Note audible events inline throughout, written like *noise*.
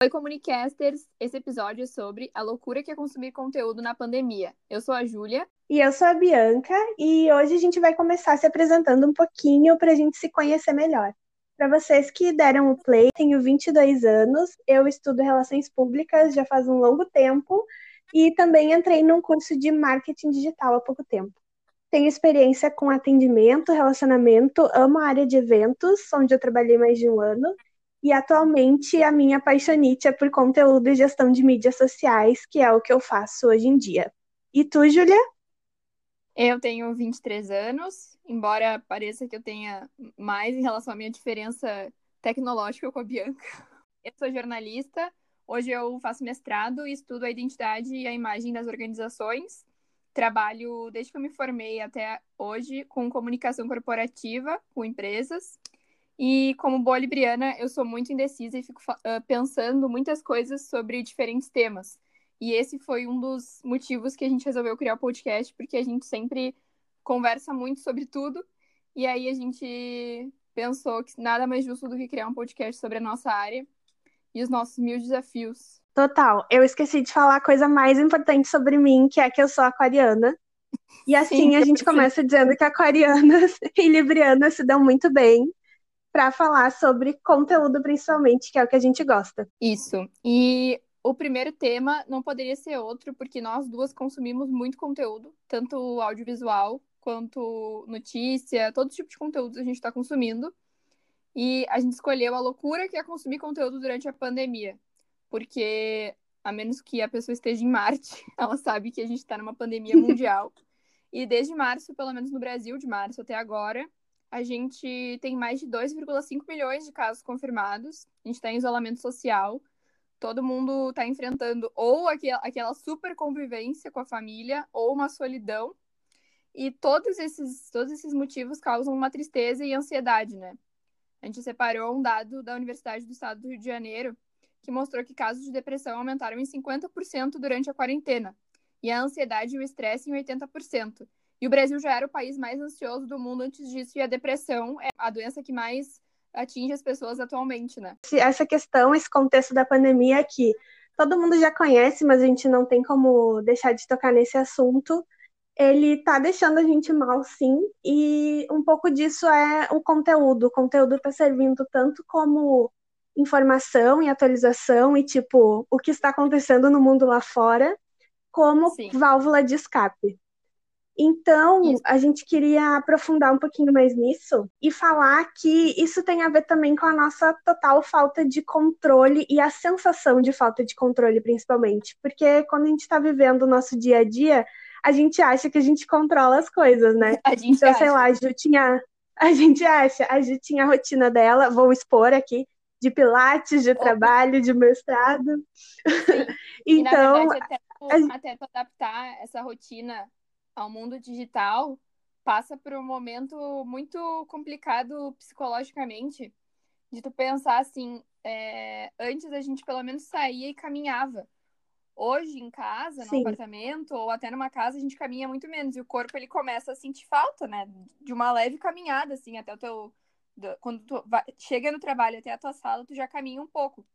Oi, Comunicasters! Esse episódio é sobre a loucura que é consumir conteúdo na pandemia. Eu sou a Júlia. E eu sou a Bianca, e hoje a gente vai começar se apresentando um pouquinho para a gente se conhecer melhor. Para vocês que deram o play, tenho 22 anos, eu estudo Relações Públicas já faz um longo tempo e também entrei num curso de marketing digital há pouco tempo. Tenho experiência com atendimento, relacionamento, amo a área de eventos, onde eu trabalhei mais de um ano, e atualmente a minha paixonite é por conteúdo e gestão de mídias sociais, que é o que eu faço hoje em dia. E tu, Julia? Eu tenho 23 anos, embora pareça que eu tenha mais em relação à minha diferença tecnológica com a Bianca. Eu sou jornalista, hoje eu faço mestrado e estudo a identidade e a imagem das organizações. Trabalho desde que eu me formei até hoje com comunicação corporativa com empresas e como boa libriana, eu sou muito indecisa e fico uh, pensando muitas coisas sobre diferentes temas. E esse foi um dos motivos que a gente resolveu criar o podcast, porque a gente sempre conversa muito sobre tudo. E aí a gente pensou que nada mais justo do que criar um podcast sobre a nossa área e os nossos mil desafios. Total. Eu esqueci de falar a coisa mais importante sobre mim, que é que eu sou aquariana. E *laughs* assim Sim, a gente começa dizendo que aquarianas *laughs* e librianas se dão muito bem para falar sobre conteúdo, principalmente, que é o que a gente gosta. Isso. E o primeiro tema não poderia ser outro, porque nós duas consumimos muito conteúdo, tanto audiovisual quanto notícia, todo tipo de conteúdo a gente está consumindo. E a gente escolheu a loucura que é consumir conteúdo durante a pandemia. Porque, a menos que a pessoa esteja em Marte, *laughs* ela sabe que a gente está numa pandemia *laughs* mundial. e desde março, pelo menos no Brasil, de março até agora, a gente tem mais de 2,5 milhões de casos confirmados. A gente está em isolamento social. Todo mundo está enfrentando ou aquela super convivência com a família ou uma solidão. E todos esses, todos esses motivos causam uma tristeza e ansiedade, né? A gente separou um dado da Universidade do Estado do Rio de Janeiro que mostrou que casos de depressão aumentaram em 50% durante a quarentena e a ansiedade e o estresse em 80%. E o Brasil já era o país mais ansioso do mundo antes disso, e a depressão é a doença que mais atinge as pessoas atualmente, né? Essa questão, esse contexto da pandemia que todo mundo já conhece, mas a gente não tem como deixar de tocar nesse assunto, ele tá deixando a gente mal, sim, e um pouco disso é o conteúdo. O conteúdo tá servindo tanto como informação e atualização e, tipo, o que está acontecendo no mundo lá fora, como sim. válvula de escape. Então, isso. a gente queria aprofundar um pouquinho mais nisso e falar que isso tem a ver também com a nossa total falta de controle e a sensação de falta de controle, principalmente. Porque quando a gente está vivendo o nosso dia a dia, a gente acha que a gente controla as coisas, né? *laughs* A gente então, acha. sei lá, a Ju tinha. A gente acha, a Ju tinha a rotina dela, vou expor aqui, de pilates, de trabalho, de mestrado. *laughs* então. E, verdade, até, até tu adaptar essa rotina ao mundo digital passa por um momento muito complicado psicologicamente de tu pensar assim é, antes a gente pelo menos saía e caminhava. Hoje em casa no Sim. apartamento ou até numa casa a gente caminha muito menos e o corpo ele começa a sentir falta né? De uma leve caminhada assim até o teu quando tu vai, chega no trabalho até a tua sala tu já caminha um pouco.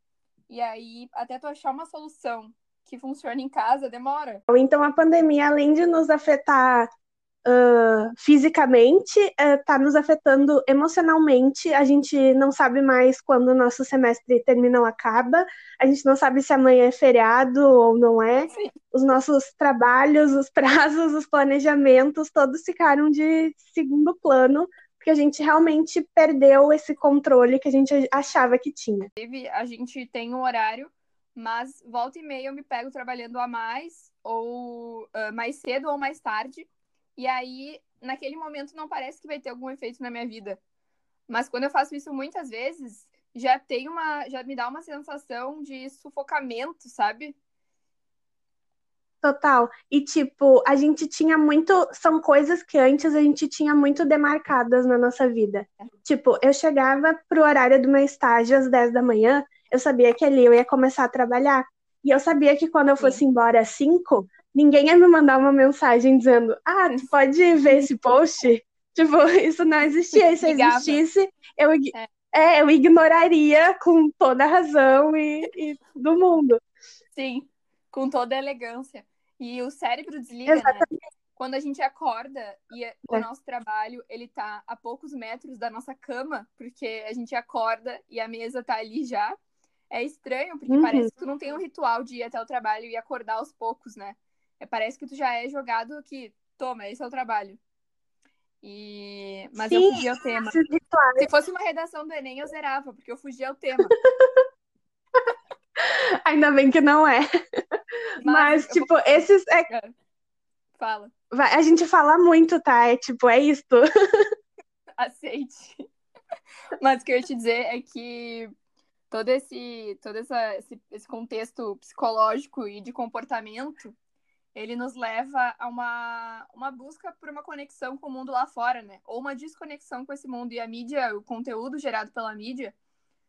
E aí até tu achar uma solução que funciona em casa demora. Então a pandemia, além de nos afetar uh, fisicamente, está uh, nos afetando emocionalmente. A gente não sabe mais quando o nosso semestre termina ou acaba. A gente não sabe se amanhã é feriado ou não é. Sim. Os nossos trabalhos, os *laughs* prazos, os planejamentos, todos ficaram de segundo plano porque a gente realmente perdeu esse controle que a gente achava que tinha. A gente tem um horário mas volta e meia eu me pego trabalhando a mais, ou uh, mais cedo ou mais tarde, e aí naquele momento não parece que vai ter algum efeito na minha vida. Mas quando eu faço isso muitas vezes, já tem uma, já me dá uma sensação de sufocamento, sabe? Total. E tipo, a gente tinha muito, são coisas que antes a gente tinha muito demarcadas na nossa vida. É. Tipo, eu chegava pro horário do meu estágio às 10 da manhã, eu sabia que ali eu ia começar a trabalhar. E eu sabia que quando eu fosse Sim. embora às 5, ninguém ia me mandar uma mensagem dizendo: Ah, tu pode ver esse post? *laughs* tipo, isso não existia. Se existisse, eu, é. É, eu ignoraria com toda a razão e, e do mundo. Sim, com toda a elegância. E o cérebro desliga, né? Exatamente. né? Quando a gente acorda e é. o nosso trabalho, ele tá a poucos metros da nossa cama, porque a gente acorda e a mesa tá ali já. É estranho, porque uhum. parece que tu não tem um ritual de ir até o trabalho e acordar aos poucos, né? É, parece que tu já é jogado aqui. Toma, esse é o trabalho. E... Mas Sim, eu fugi ao tema. Se fosse uma redação do Enem, eu zerava, porque eu fugi ao tema. *laughs* Ainda bem que não é. Mas, Mas tipo, vou... esses. É... é. Fala. A gente fala muito, tá? É tipo, é isto. *laughs* Aceite. Mas o que eu ia te dizer é que todo esse, todo essa, esse, esse contexto psicológico e de comportamento ele nos leva a uma, uma busca por uma conexão com o mundo lá fora, né? Ou uma desconexão com esse mundo. E a mídia, o conteúdo gerado pela mídia,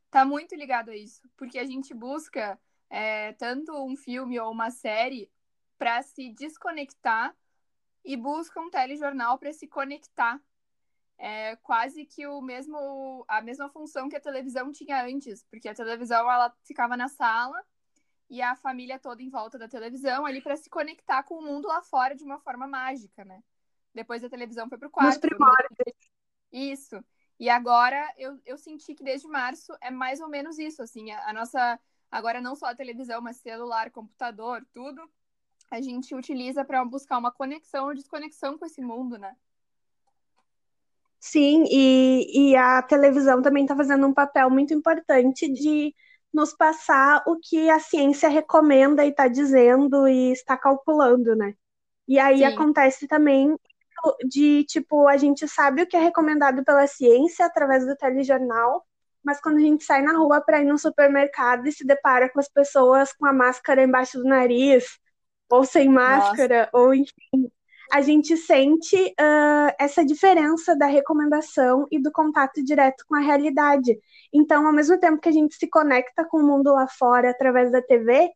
tá muito ligado a isso. Porque a gente busca é, tanto um filme ou uma série para se desconectar e busca um telejornal para se conectar. É quase que o mesmo a mesma função que a televisão tinha antes, porque a televisão ela ficava na sala e a família toda em volta da televisão ali para se conectar com o mundo lá fora de uma forma mágica, né? Depois a televisão foi pro quarto. Nos primórdios. Isso. E agora eu, eu senti que desde março é mais ou menos isso, assim, a, a nossa agora não só a televisão, mas celular, computador, tudo, a gente utiliza para buscar uma conexão ou desconexão com esse mundo, né? Sim, e, e a televisão também está fazendo um papel muito importante de nos passar o que a ciência recomenda e está dizendo e está calculando, né? E aí Sim. acontece também de, tipo, a gente sabe o que é recomendado pela ciência através do telejornal, mas quando a gente sai na rua para ir no supermercado e se depara com as pessoas com a máscara embaixo do nariz, ou sem máscara, Nossa. ou enfim, a gente sente uh, essa diferença da recomendação e do contato direto com a realidade. Então, ao mesmo tempo que a gente se conecta com o mundo lá fora através da TV,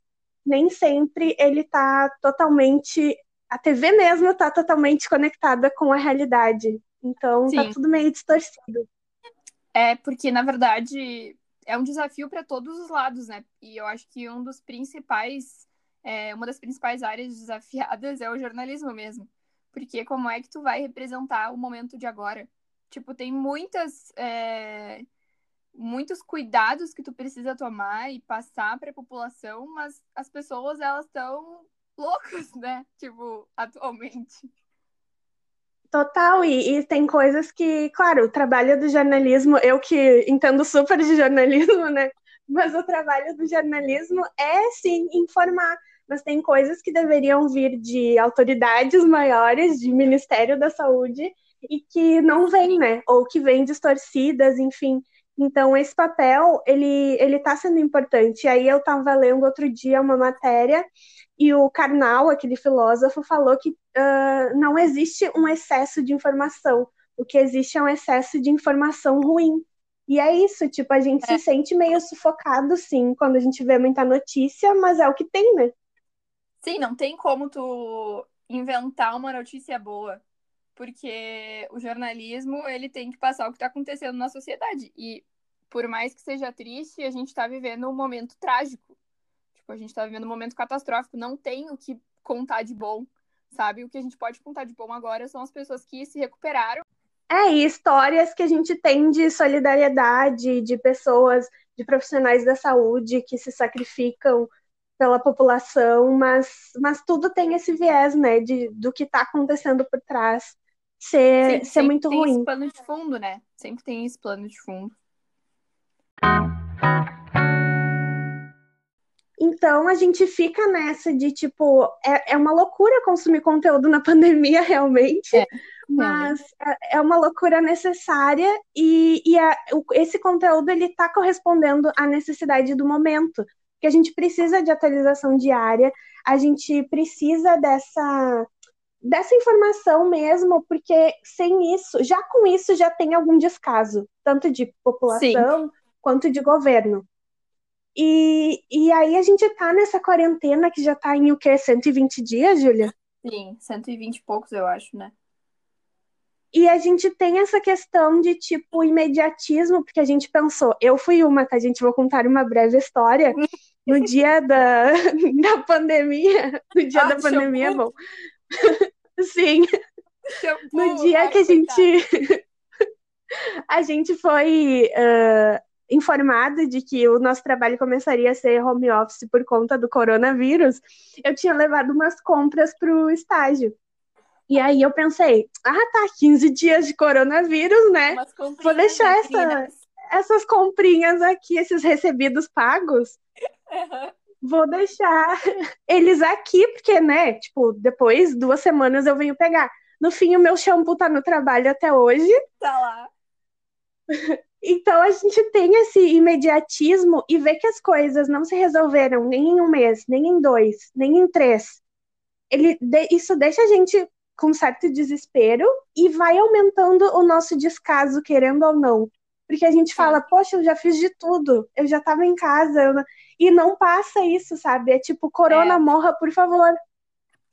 nem sempre ele está totalmente. A TV mesmo está totalmente conectada com a realidade. Então, está tudo meio distorcido. É, porque, na verdade, é um desafio para todos os lados, né? E eu acho que um dos principais. É, uma das principais áreas desafiadas é o jornalismo mesmo porque como é que tu vai representar o momento de agora? Tipo, tem muitas. É, muitos cuidados que tu precisa tomar e passar para a população, mas as pessoas elas estão loucas, *laughs* né? Tipo, atualmente. Total, e, e, tem coisas que, claro, o trabalho do jornalismo, eu que entendo super de jornalismo, né? Mas o trabalho do jornalismo é sim informar mas tem coisas que deveriam vir de autoridades maiores, de Ministério da Saúde, e que não vêm, né? Ou que vêm distorcidas, enfim. Então, esse papel, ele ele está sendo importante. E aí eu estava lendo outro dia uma matéria e o Karnal, aquele filósofo, falou que uh, não existe um excesso de informação. O que existe é um excesso de informação ruim. E é isso, tipo, a gente é. se sente meio sufocado, sim, quando a gente vê muita notícia, mas é o que tem, né? Sim, não tem como tu inventar uma notícia boa, porque o jornalismo ele tem que passar o que está acontecendo na sociedade e por mais que seja triste, a gente está vivendo um momento trágico. Tipo, a gente está vivendo um momento catastrófico, não tem o que contar de bom, sabe? O que a gente pode contar de bom agora são as pessoas que se recuperaram. É, e histórias que a gente tem de solidariedade, de pessoas, de profissionais da saúde que se sacrificam pela população, mas, mas tudo tem esse viés, né, de, do que está acontecendo por trás ser, Sim, ser muito tem ruim. Esse plano de fundo, né? Sempre tem esse plano de fundo. Então a gente fica nessa de tipo, é, é uma loucura consumir conteúdo na *laughs* pandemia, realmente. É, mas é, é uma loucura necessária e, e a, esse conteúdo ele está correspondendo à necessidade do momento que a gente precisa de atualização diária, a gente precisa dessa dessa informação mesmo, porque sem isso, já com isso já tem algum descaso, tanto de população Sim. quanto de governo. E, e aí a gente tá nessa quarentena que já tá em o quê? 120 dias, Júlia? Sim, 120 e poucos, eu acho, né? E a gente tem essa questão de, tipo, imediatismo, porque a gente pensou, eu fui uma, tá, gente? Vou contar uma breve história. *laughs* No dia da, *laughs* da pandemia, no dia ah, da pandemia, bom. *laughs* Sim. Shampoo. No dia Ai, que a gente. *laughs* a gente foi uh, informado de que o nosso trabalho começaria a ser home office por conta do coronavírus, eu tinha levado umas compras para o estágio. E aí eu pensei, ah tá, 15 dias de coronavírus, né? Vou deixar essa, essas comprinhas aqui, esses recebidos pagos. Uhum. Vou deixar eles aqui, porque, né, tipo, depois, duas semanas eu venho pegar. No fim, o meu shampoo tá no trabalho até hoje. Tá lá. *laughs* Então a gente tem esse imediatismo e vê que as coisas não se resolveram nem em um mês, nem em dois, nem em três. Ele, isso deixa a gente com certo desespero e vai aumentando o nosso descaso, querendo ou não. Porque a gente fala, poxa, eu já fiz de tudo, eu já tava em casa, e não passa isso, sabe? É tipo, corona, é. morra, por favor.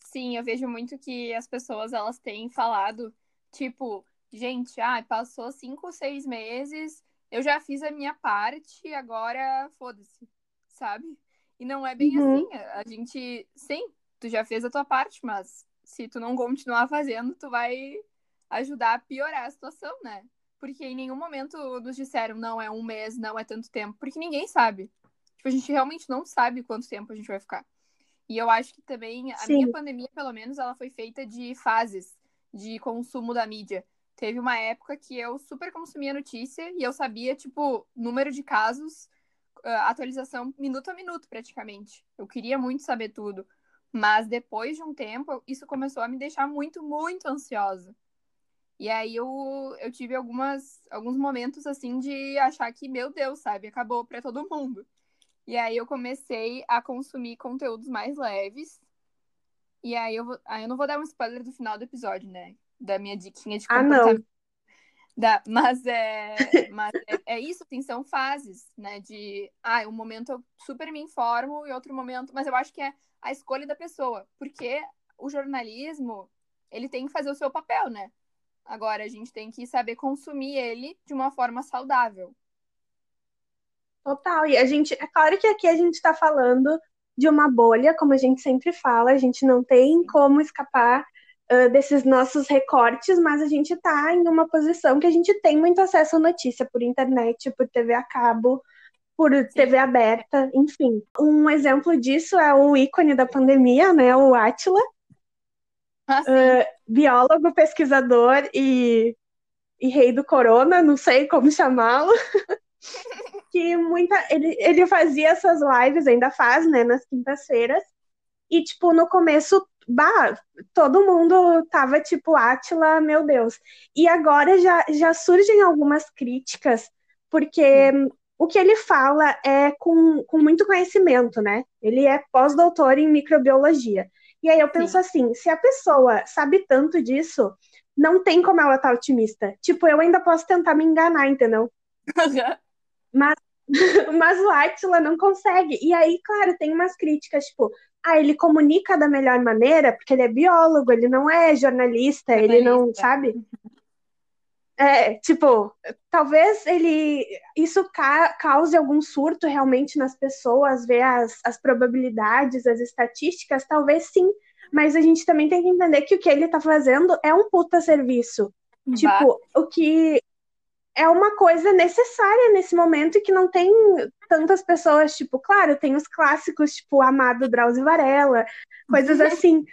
Sim, eu vejo muito que as pessoas, elas têm falado, tipo, gente, ah, passou cinco, seis meses, eu já fiz a minha parte, agora foda-se, sabe? E não é bem uhum. assim. A gente, sim, tu já fez a tua parte, mas se tu não continuar fazendo, tu vai ajudar a piorar a situação, né? Porque em nenhum momento nos disseram, não, é um mês, não é tanto tempo, porque ninguém sabe. Tipo, a gente realmente não sabe quanto tempo a gente vai ficar. E eu acho que também a Sim. minha pandemia, pelo menos, ela foi feita de fases de consumo da mídia. Teve uma época que eu super consumia notícia e eu sabia, tipo, número de casos, atualização minuto a minuto, praticamente. Eu queria muito saber tudo. Mas depois de um tempo, isso começou a me deixar muito, muito ansiosa. E aí eu, eu tive algumas, alguns momentos, assim, de achar que, meu Deus, sabe, acabou para todo mundo. E aí eu comecei a consumir conteúdos mais leves. E aí eu, vou, aí eu não vou dar um spoiler do final do episódio, né? da minha diquinha de comportamento. Ah, não. Da, mas é, mas é, é, isso, assim, são fases, né? De, ah, um momento eu super me informo e outro momento, mas eu acho que é a escolha da pessoa, porque o jornalismo, ele tem que fazer o seu papel, né? Agora, a gente tem que saber consumir ele de uma forma saudável. Total, e a gente, é claro que aqui a gente está falando de uma bolha, como a gente sempre fala, a gente não tem como escapar uh, desses nossos recortes, mas a gente está em uma posição que a gente tem muito acesso à notícia por internet, por TV a cabo, por. TV aberta, enfim. Um exemplo disso é o ícone da pandemia, né, o Atila, ah, uh, biólogo, pesquisador e, e rei do corona, não sei como chamá-lo. *laughs* que muita ele, ele fazia essas lives, ainda faz, né, nas quintas-feiras. E tipo, no começo bah, todo mundo tava tipo, Átila, meu Deus. E agora já, já surgem algumas críticas, porque o que ele fala é com, com muito conhecimento, né? Ele é pós-doutor em microbiologia. E aí eu penso Sim. assim, se a pessoa sabe tanto disso, não tem como ela estar tá otimista. Tipo, eu ainda posso tentar me enganar, entendeu? mas, *laughs* mas o Atila não consegue. E aí, claro, tem umas críticas, tipo, ah, ele comunica da melhor maneira, porque ele é biólogo, ele não é jornalista, jornalista. ele não, sabe? É, tipo, talvez ele isso ca cause algum surto realmente nas pessoas, ver as, as probabilidades, as estatísticas, talvez sim, mas a gente também tem que entender que o que ele tá fazendo é um puta serviço. Bah. Tipo, o que é uma coisa necessária nesse momento e que não tem tantas pessoas, tipo, claro, tem os clássicos, tipo, Amado Drauzio Varela, coisas uhum. assim,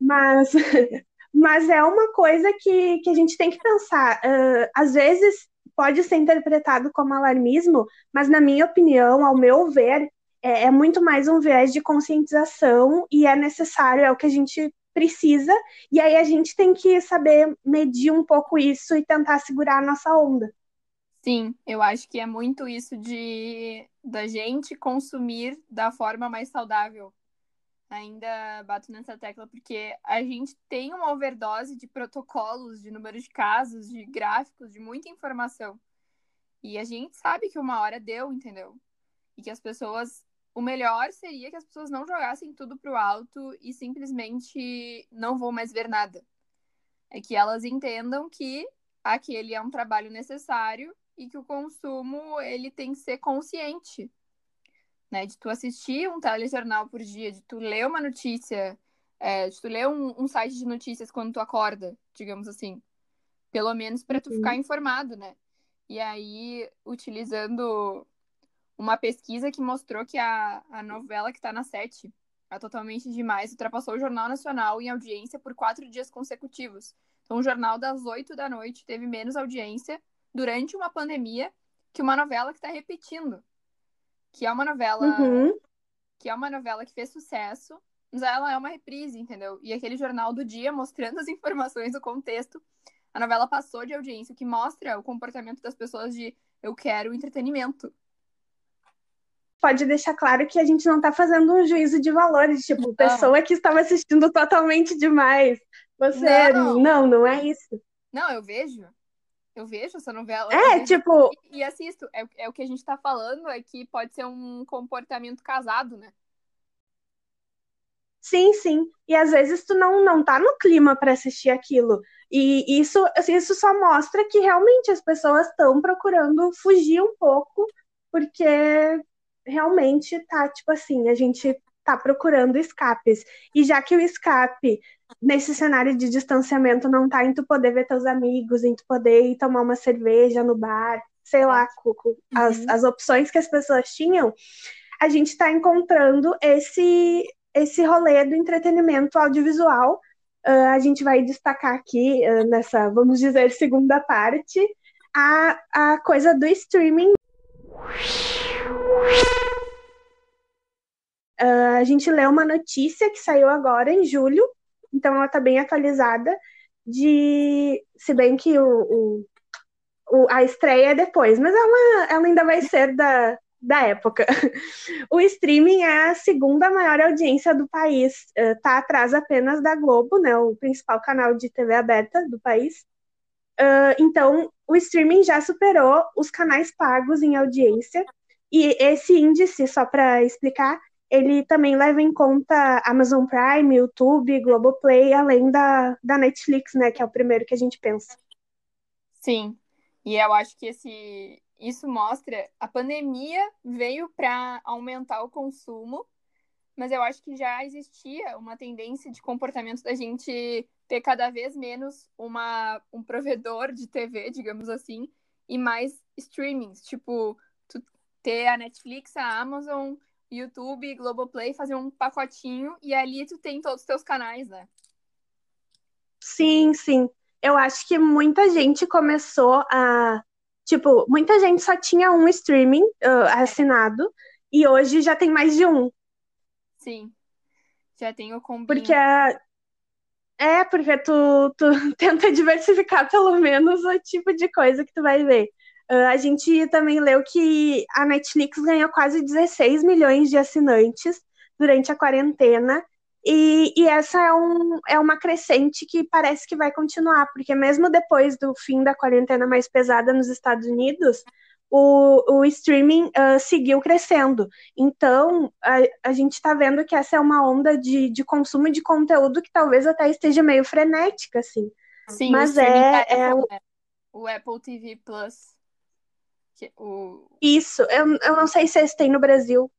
mas, *laughs* mas é uma coisa que, que a gente tem que pensar. Uh, às vezes pode ser interpretado como alarmismo, mas na minha opinião, ao meu ver, é, é muito mais um viés de conscientização e é necessário, é o que a gente precisa, e aí a gente tem que saber medir um pouco isso e tentar segurar a nossa onda. Sim, eu acho que é muito isso de da gente consumir da forma mais saudável. Ainda bato nessa tecla porque a gente tem uma overdose de protocolos, de número de casos, de gráficos, de muita informação. E a gente sabe que uma hora deu, entendeu? E que as pessoas. O melhor seria que as pessoas não jogassem tudo pro alto e simplesmente não vão mais ver nada. É que elas entendam que aquele é um trabalho necessário e que o consumo ele tem que ser consciente, né? De tu assistir um telejornal por dia, de tu ler uma notícia, é, de tu ler um, um, site de notícias quando tu acorda, digamos assim, pelo menos para tu uhum. ficar informado, né? E aí, utilizando uma pesquisa que mostrou que a, a novela que está na sete, a Totalmente Demais, ultrapassou o Jornal Nacional em audiência por quatro dias consecutivos. Então, o jornal das oito da noite teve menos audiência durante uma pandemia que uma novela que está repetindo. Que é uma novela. Uhum. Que é uma novela que fez sucesso, mas ela é uma reprise, entendeu? E aquele jornal do dia mostrando *laughs* as informações, o contexto. A novela passou de audiência, o que mostra o comportamento das pessoas de eu quero entretenimento. Pode deixar claro que a gente não está fazendo um juízo de valores, tipo, não. pessoa que estava assistindo totalmente demais. Você. Não. não, não é isso. Não, eu vejo. Eu vejo essa novela. É, tipo. E, assisto. É, é o que a gente tá falando, é que pode ser um comportamento casado, né? Sim, sim. E às vezes tu não, não tá no clima para assistir aquilo. E isso, assim, isso só mostra que realmente as pessoas estão procurando fugir um pouco, porque realmente tá, tipo assim, a gente tá procurando escapes. E já que o escape nesse cenário de distanciamento não tá em tu poder ver teus amigos, em tu poder ir tomar uma cerveja no bar, sei lá, Cuco, as, uhum. as opções que as pessoas tinham, a gente está encontrando esse, esse rolê do entretenimento audiovisual. Uh, a gente vai destacar aqui uh, nessa, vamos dizer, segunda parte, a, a coisa do streaming. Uh, a gente leu uma notícia que saiu agora em julho, então ela está bem atualizada, de se bem que o, o, o, a estreia é depois, mas ela, ela ainda vai ser da, da época. *laughs* O streaming é a segunda maior audiência do país, está uh, atrás apenas da Globo, né, o principal canal de TV aberta do país. Uh, então, o streaming já superou os canais pagos em audiência, e esse índice, só para explicar, ele também leva em conta Amazon Prime, YouTube, Globoplay, além da, da Netflix, né, que é o primeiro que a gente pensa. Sim, e eu acho que esse, isso mostra a pandemia veio para aumentar o consumo, mas eu acho que já existia uma tendência de comportamento da gente ter cada vez menos uma, um provedor de TV, digamos assim, e mais streamings, tipo, ter a Netflix, a Amazon YouTube, Globoplay, fazer um pacotinho e ali tu tem todos os teus canais, né? Sim, sim. Eu acho que muita gente começou a. Tipo, muita gente só tinha um streaming uh, assinado e hoje já tem mais de um. Sim. Já tem o combinho. Porque é, é, porque tu, tu *laughs* tenta diversificar pelo menos o tipo de coisa que tu vai ver. Uh, a gente também leu que a Netflix ganhou quase 16 milhões de assinantes durante a quarentena. E, e, essa é, um, é uma crescente que parece que vai continuar, porque mesmo depois do fim da quarentena mais pesada nos Estados Unidos, o, o streaming uh, seguiu crescendo. Então, a, a gente está vendo que essa é uma onda de, de consumo de conteúdo que talvez até esteja meio frenética, assim. Sim, Mas é, é, Apple, né? o Apple TV Plus o... Isso, eu, eu não sei se esse tem no Brasil.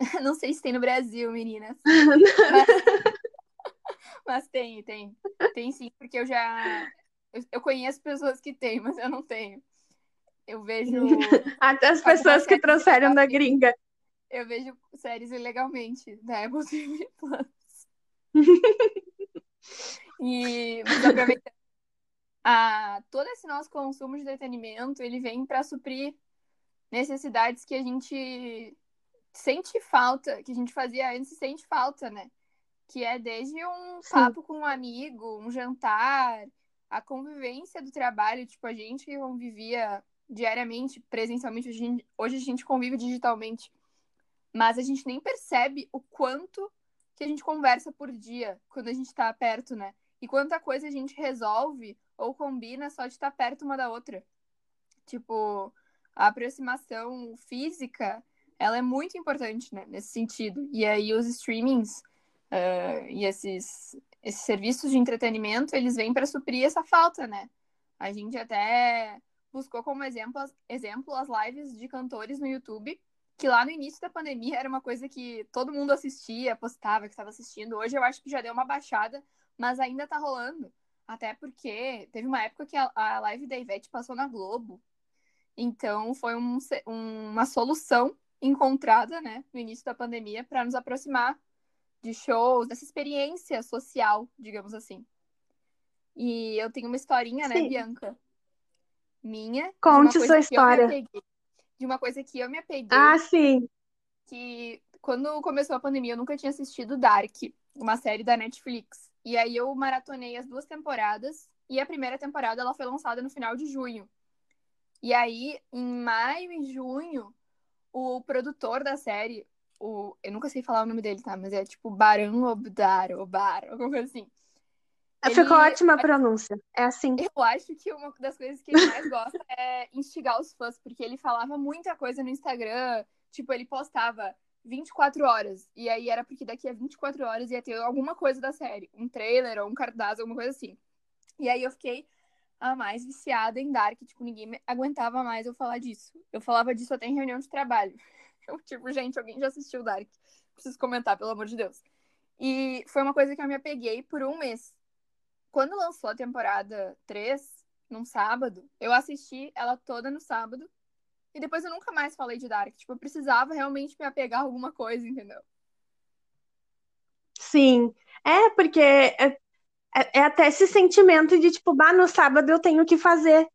*laughs* não sei se tem no Brasil, meninas. *laughs* mas... mas tem, tem. Tem sim, porque eu já. Eu, eu conheço pessoas que têm, mas eu não tenho. Eu vejo. *laughs* Até as pessoas que trouxeram da gringa. Eu vejo séries ilegalmente da Apple TV Plus. e, mas, aproveitando a, todo esse nosso consumo de entretenimento, ele vem para suprir necessidades que a gente sente falta, que a gente fazia antes e sente falta, né? Que é desde um Sim. papo com um amigo, um jantar, a convivência do trabalho, tipo, a gente que convivia diariamente, presencialmente, hoje a gente, hoje a gente convive digitalmente, mas a gente nem percebe o quanto que a gente conversa por dia quando a gente está perto, né? E quanta coisa a gente resolve ou combina só de estar perto uma da outra. Tipo, a aproximação física, ela é muito importante, né, nesse sentido. E aí os streamings uh, e esses, esses serviços de entretenimento, eles vêm para suprir essa falta, né? A gente até buscou como exemplo, exemplo as lives de cantores no YouTube, que lá no início da pandemia era uma coisa que todo mundo assistia, postava que estava assistindo. Hoje eu acho que já deu uma baixada, mas ainda tá rolando. Até porque teve uma época que a, a live da Ivete passou na Globo. Então foi um, uma solução encontrada, né, no início da pandemia para nos aproximar de shows, dessa experiência social, digamos assim. E eu tenho uma historinha, né, Sim. Bianca? Minha. Conte sua história. De uma coisa que eu me apeguei. Ah, sim. Que quando começou a pandemia eu nunca tinha assistido Dark, uma série da Netflix. E aí eu maratonei as duas temporadas e a primeira temporada ela foi lançada no final de junho. E aí, em maio e junho, o produtor da série, o, eu nunca sei falar o nome dele, tá? Mas é tipo Baran Obdar, Obar, alguma coisa assim. Ele... Ficou ótima a pronúncia. É assim. Eu acho que uma das coisas que ele mais gosta é instigar os fãs, porque ele falava muita coisa no Instagram. Tipo, ele postava 24 horas. E aí era porque daqui a 24 horas ia ter alguma coisa da série. Um trailer ou um cartaz, alguma coisa assim. E aí eu fiquei a mais viciada em Dark. Tipo, ninguém aguentava mais eu falar disso. Eu falava disso até em reunião de trabalho. *laughs* Eu, tipo, gente, alguém já assistiu Dark? Preciso comentar, pelo amor de Deus. E foi uma coisa que eu me apeguei por um mês. Quando lançou a temporada 3, num sábado, eu assisti ela toda no sábado. E depois eu nunca mais falei de Dark. Tipo, eu precisava realmente me apegar a alguma coisa, entendeu? Sim. É, porque é, é, é até esse sentimento de, tipo, bah, no sábado eu tenho que fazer.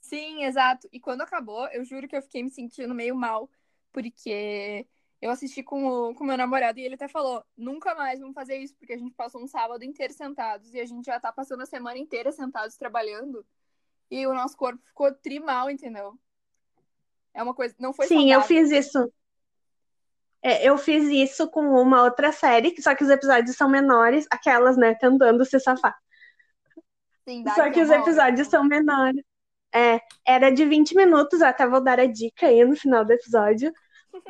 Sim, exato. E quando acabou, eu juro que eu fiquei me sentindo meio mal, porque eu assisti com o com meu namorado e ele até falou: nunca mais vamos fazer isso, porque a gente passou um sábado inteiro sentados e a gente já tá passando a semana inteira sentados trabalhando. E o nosso corpo ficou trimal, entendeu? É uma coisa. Não foi Sim, saudável. eu fiz isso. É, eu fiz isso com uma outra série, só que os episódios são menores, aquelas, né, tentando se safar. Sim, só que os episódios são menores. É, era de 20 minutos, até vou dar a dica aí no final do episódio.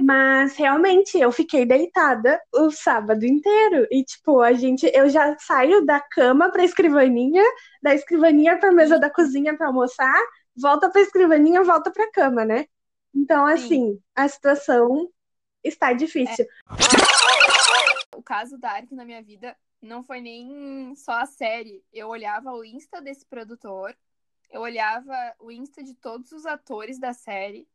Mas realmente eu fiquei deitada o sábado inteiro. E, tipo, a gente. Eu já saio da cama pra escrivaninha, da escrivaninha pra mesa da cozinha pra almoçar, volta pra escrivaninha, volta pra cama, né? Então, assim, Sim. a situação está difícil. É. O caso da Ark na minha vida não foi nem só a série. Eu olhava o Insta desse produtor, eu olhava o Insta de todos os atores da série,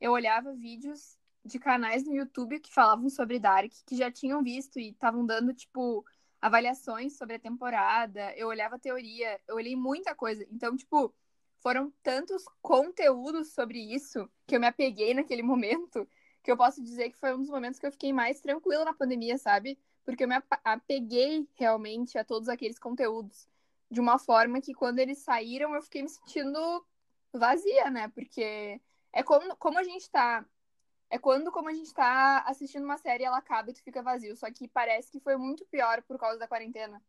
eu olhava vídeos de canais no YouTube que falavam sobre Dark, que já tinham visto e estavam dando, tipo, avaliações sobre a temporada. Eu olhava teoria, eu olhei muita coisa. Então, tipo, foram tantos conteúdos sobre isso que eu me apeguei naquele momento, que eu posso dizer que foi um dos momentos que eu fiquei mais tranquila na pandemia, sabe? Porque eu me apeguei realmente a todos aqueles conteúdos. De uma forma que quando eles saíram, eu fiquei me sentindo vazia, né? Porque é como, como a gente tá é quando, como a gente tá assistindo uma série, ela acaba e tu fica vazio. Só que parece que foi muito pior por causa da quarentena.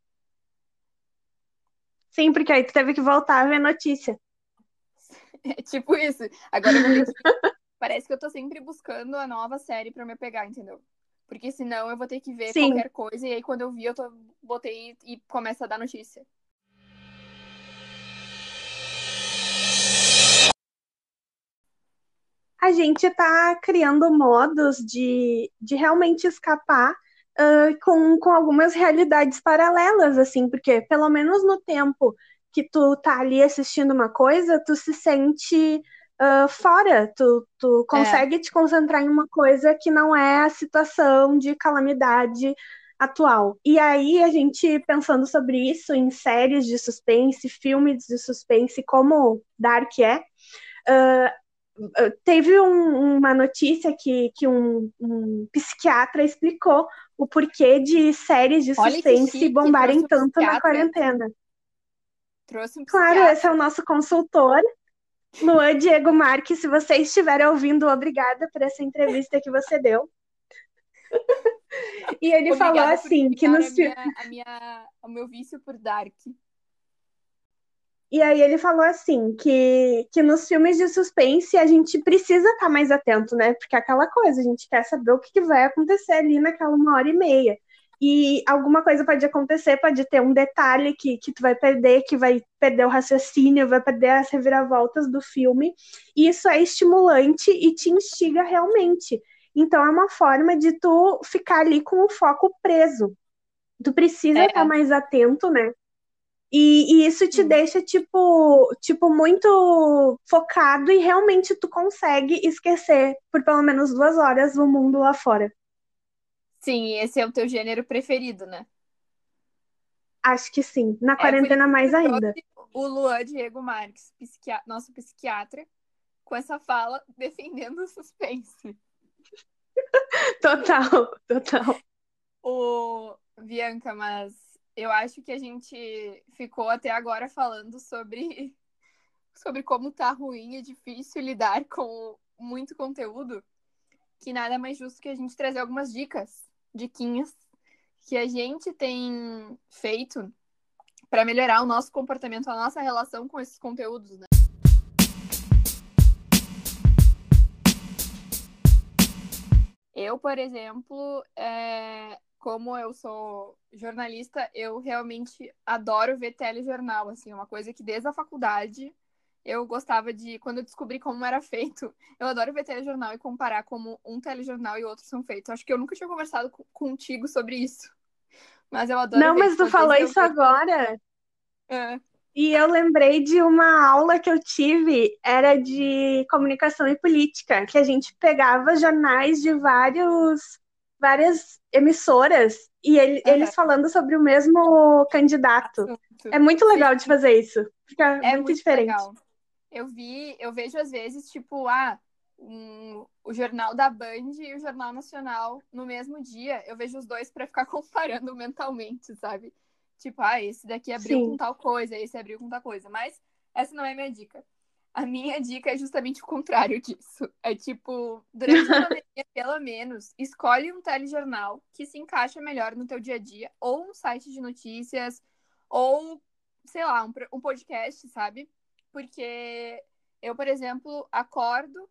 Sim, porque aí tu teve que voltar a ver notícia. *laughs* É tipo isso. Agora eu que... *laughs* parece que eu tô sempre buscando a nova série para me pegar, entendeu? Porque senão eu vou ter que ver Sim. qualquer coisa e aí quando eu vi eu tô... botei e começa a dar notícia. a gente está criando modos de, de realmente escapar uh, com, com algumas realidades paralelas, assim, porque pelo menos no tempo que tu tá ali assistindo uma coisa, tu se sente uh, fora, tu, tu consegue é. te concentrar em uma coisa que não é a situação de calamidade atual. E aí a gente pensando sobre isso em séries de suspense, filmes de suspense, como Dark é, uh, teve um, uma notícia que, que um, um, psiquiatra explicou o porquê de séries de suspense bombarem tanto na quarentena. Trouxe um claro, esse é o nosso consultor, Luan Diego Marques. Se você estiver ouvindo, obrigada por essa entrevista que você deu. *laughs* e ele Obrigada falou assim que nos a minha, a minha, o meu vício por Dark. E aí ele falou assim, que, que nos filmes de suspense a gente precisa estar tá mais atento, né? Porque é aquela coisa, a gente quer saber o que, que vai acontecer ali naquela uma hora e meia. E alguma coisa pode acontecer, pode ter um detalhe que, que tu vai perder, que vai perder o raciocínio, vai perder as reviravoltas do filme, e isso é estimulante e te instiga realmente. Então é uma forma de tu ficar ali com o foco preso. Tu precisa é. estar mais atento, né? E, e isso te hum. deixa, tipo, tipo, muito focado e realmente tu consegue esquecer por pelo menos duas horas o mundo lá fora. Sim, esse é o teu gênero preferido, né? Acho que sim. Na é, quarentena mais ainda. O Luan Diego Marques, psiquiatra, nosso psiquiatra, com essa fala *laughs* defendendo o suspense. *laughs* total, total. O Bianca, mas eu acho que a gente ficou até agora falando sobre *laughs* sobre como tá ruim e difícil lidar com muito conteúdo, que nada mais justo que a gente trazer algumas dicas diquinhas que a gente tem feito para melhorar o nosso comportamento, a nossa relação com esses conteúdos, né? Eu, por exemplo, é, como eu sou jornalista, eu realmente adoro ver telejornal, assim, é uma coisa que desde a faculdade eu gostava de, quando eu descobri como era feito, *laughs* eu adoro ver telejornal e comparar como um telejornal e outro são feitos. Acho que eu nunca tinha conversado contigo sobre isso. Mas eu adoro. Não, mas tu falou isso agora. É. E eu lembrei de uma aula que eu tive, era de comunicação e política, que a gente pegava jornais de vários, várias emissoras e ele, eles falando sobre o mesmo candidato. Assunto. É muito legal Sim. de fazer isso. Fica é muito, muito diferente. Legal eu vi, eu vejo às vezes, tipo, ah, um, o jornal da Band e o Jornal Nacional no mesmo dia. Eu vejo os dois para ficar *laughs* comparando mentalmente, sabe? Tipo, ah, esse daqui abriu Sim. com tal coisa, esse abriu com tal coisa. Mas essa não é minha dica. A minha dica é justamente o contrário *laughs* disso. É tipo, durante a *laughs* pandemia, pelo menos, escolhe um telejornal que se encaixa melhor no teu dia a dia, ou um site de notícias, ou, sei lá, um, um podcast, sabe? Porque eu, por exemplo, acordo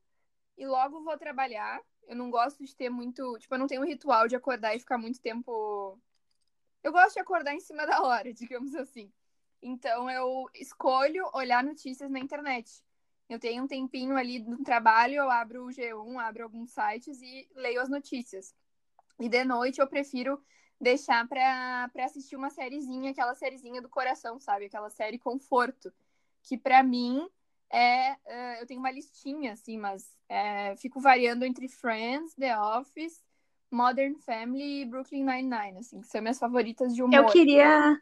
e logo vou trabalhar. Eu não gosto de ter muito. Tipo, eu não tenho um ritual de acordar e ficar muito tempo. Eu gosto de acordar em cima *laughs* da hora, digamos assim. Então, eu escolho olhar notícias na internet. Eu tenho um tempinho ali no trabalho, eu abro o G1, abro alguns sites e leio as notícias. E de noite eu prefiro deixar para assistir uma sériezinha, aquela sériezinha do coração, sabe? Aquela série conforto que para mim é. Uh, eu tenho uma listinha, assim, mas é, fico variando entre Friends, The Office, Modern Family e Brooklyn Nine-Nine, assim, que são minhas favoritas de humor. Eu queria.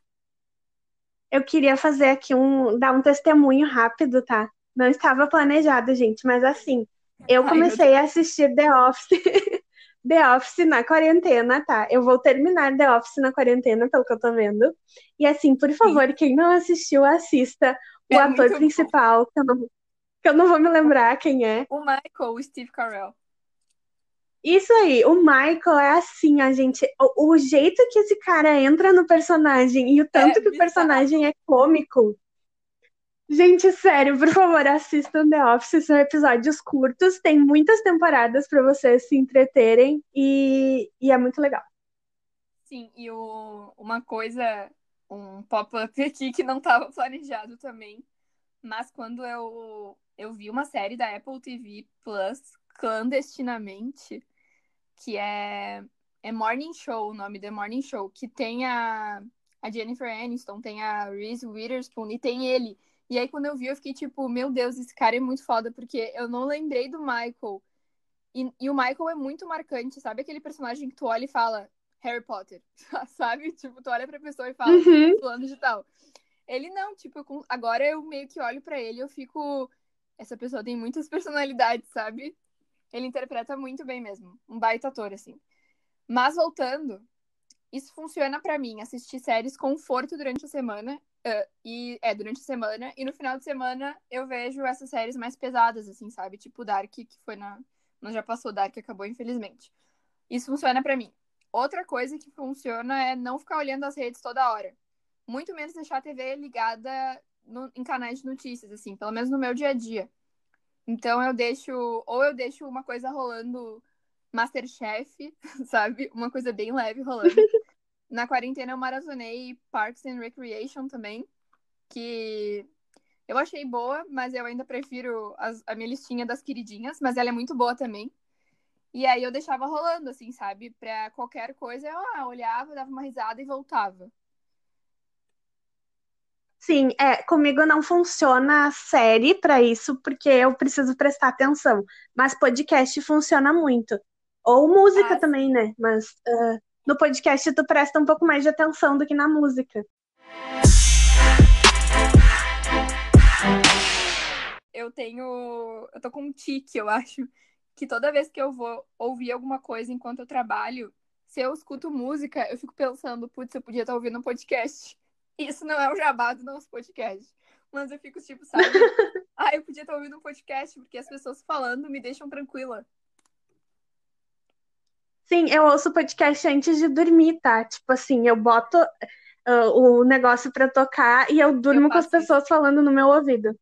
Eu queria fazer aqui um. dar um testemunho rápido, tá? Não estava planejado, gente, mas assim, eu comecei Ai, a assistir The Office. *laughs* The Office na quarentena, tá? Eu vou terminar The Office na quarentena, pelo que eu tô vendo. E assim, por favor, Sim. quem não assistiu, assista o é ator principal, que eu, não, que eu não vou me lembrar quem é. O Michael, o Steve Carell. Isso aí, o Michael é assim, a gente. O, o, jeito que esse cara entra no personagem e o tanto é, que o personagem é cômico. Gente, sério, por favor, assistam The Office, são episódios curtos, tem muitas temporadas para vocês se entreterem e, e é muito legal. Sim, e o, uma coisa um pop-up aqui que não estava planejado também. Mas quando eu, eu vi uma série da Apple TV Plus clandestinamente, que é, é Morning Show, o nome da Morning Show, que tem a, a Jennifer Aniston, tem a Reese Witherspoon e tem ele. E aí, quando eu vi, eu fiquei tipo, meu Deus, esse cara é muito foda, porque eu não lembrei do Michael. E, e o Michael é muito marcante, sabe aquele personagem que tu olha e fala, Harry Potter, *laughs* sabe? Tipo, tu olha pra pessoa e fala, uhum. fulano de tal. Ele não, tipo, agora eu meio que olho para ele e eu fico. Essa pessoa tem muitas personalidades, sabe? Ele interpreta muito bem mesmo. Um baita ator, assim. Mas voltando, isso funciona para mim, assistir séries conforto durante a semana. Uh, e é, durante a semana. E no final de semana eu vejo essas séries mais pesadas, assim, sabe? Tipo Dark, que foi na. Não já passou, Dark acabou, infelizmente. Isso funciona para mim. Outra coisa que funciona é não ficar olhando as redes toda hora. Muito menos deixar a TV ligada no, em canais de notícias, assim, pelo menos no meu dia a dia. Então eu deixo, ou eu deixo uma coisa rolando Masterchef, *laughs* sabe? Uma coisa bem leve rolando. *laughs* Na quarentena eu maratonei Parks and Recreation também, que eu achei boa, mas eu ainda prefiro as, a minha listinha das queridinhas, mas ela é muito boa também. E aí eu deixava rolando, assim, sabe? Pra qualquer coisa, eu ah, olhava, dava uma risada e voltava. Sim, é, comigo não funciona série para isso, porque eu preciso prestar atenção. Mas podcast funciona muito. Ou música ah, também, né? Mas uh, no podcast tu presta um pouco mais de atenção do que na música. Eu tenho. Eu tô com um tique, eu acho. Que toda vez que eu vou ouvir alguma coisa enquanto eu trabalho, se eu escuto música, eu fico pensando, putz, eu podia estar ouvindo um podcast. Isso não é o jabá do nosso podcast. Mas eu fico tipo, sabe? *laughs* ah, eu podia estar ouvindo um podcast, porque as pessoas falando me deixam tranquila. Sim, eu ouço podcast antes de dormir, tá? Tipo assim, eu boto uh, o negócio pra tocar e eu durmo eu com as pessoas isso. falando no meu ouvido.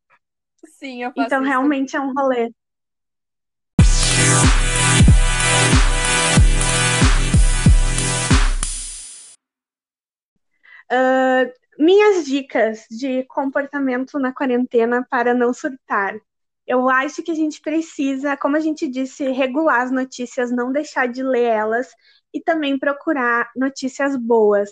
Sim, eu faço Então isso. realmente é um rolê. Uh, minhas dicas de comportamento na quarentena para não surtar. Eu acho que a gente precisa, como a gente disse, regular as notícias, não deixar de ler elas e também procurar notícias boas.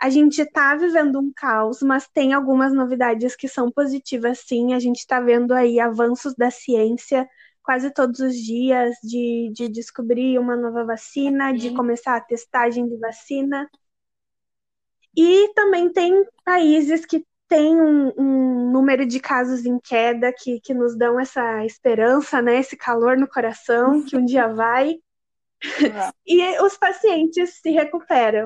A gente está vivendo um caos, mas tem algumas novidades que são positivas, sim. A gente está vendo aí avanços da ciência quase todos os dias de, de descobrir uma nova vacina, de começar a testagem de vacina. E também tem países que têm um, um, número de casos em queda que, que nos dão essa esperança, né? Esse calor no coração que um dia vai. *laughs* e os pacientes se recuperam.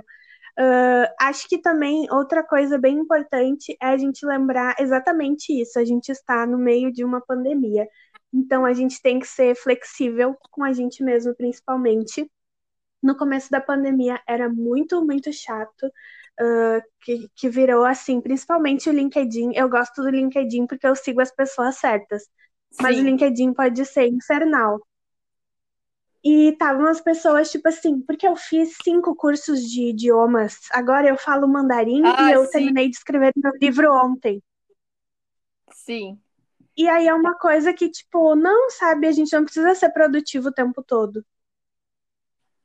Uh, acho que também outra coisa bem importante é a gente lembrar exatamente isso. A gente está no meio de uma pandemia. Então a gente tem que ser flexível com a gente mesmo, principalmente. No começo da pandemia era muito, muito chato uh, que, que virou assim, principalmente o LinkedIn. Eu gosto do LinkedIn porque eu sigo as pessoas certas. Sim. Mas o LinkedIn pode ser infernal. E estavam as pessoas, tipo assim, porque eu fiz cinco cursos de idiomas, agora eu falo mandarim ah, e eu sim. terminei de escrever meu livro ontem. Sim. E aí é uma coisa que, tipo, não, sabe, a gente não precisa ser produtivo o tempo todo.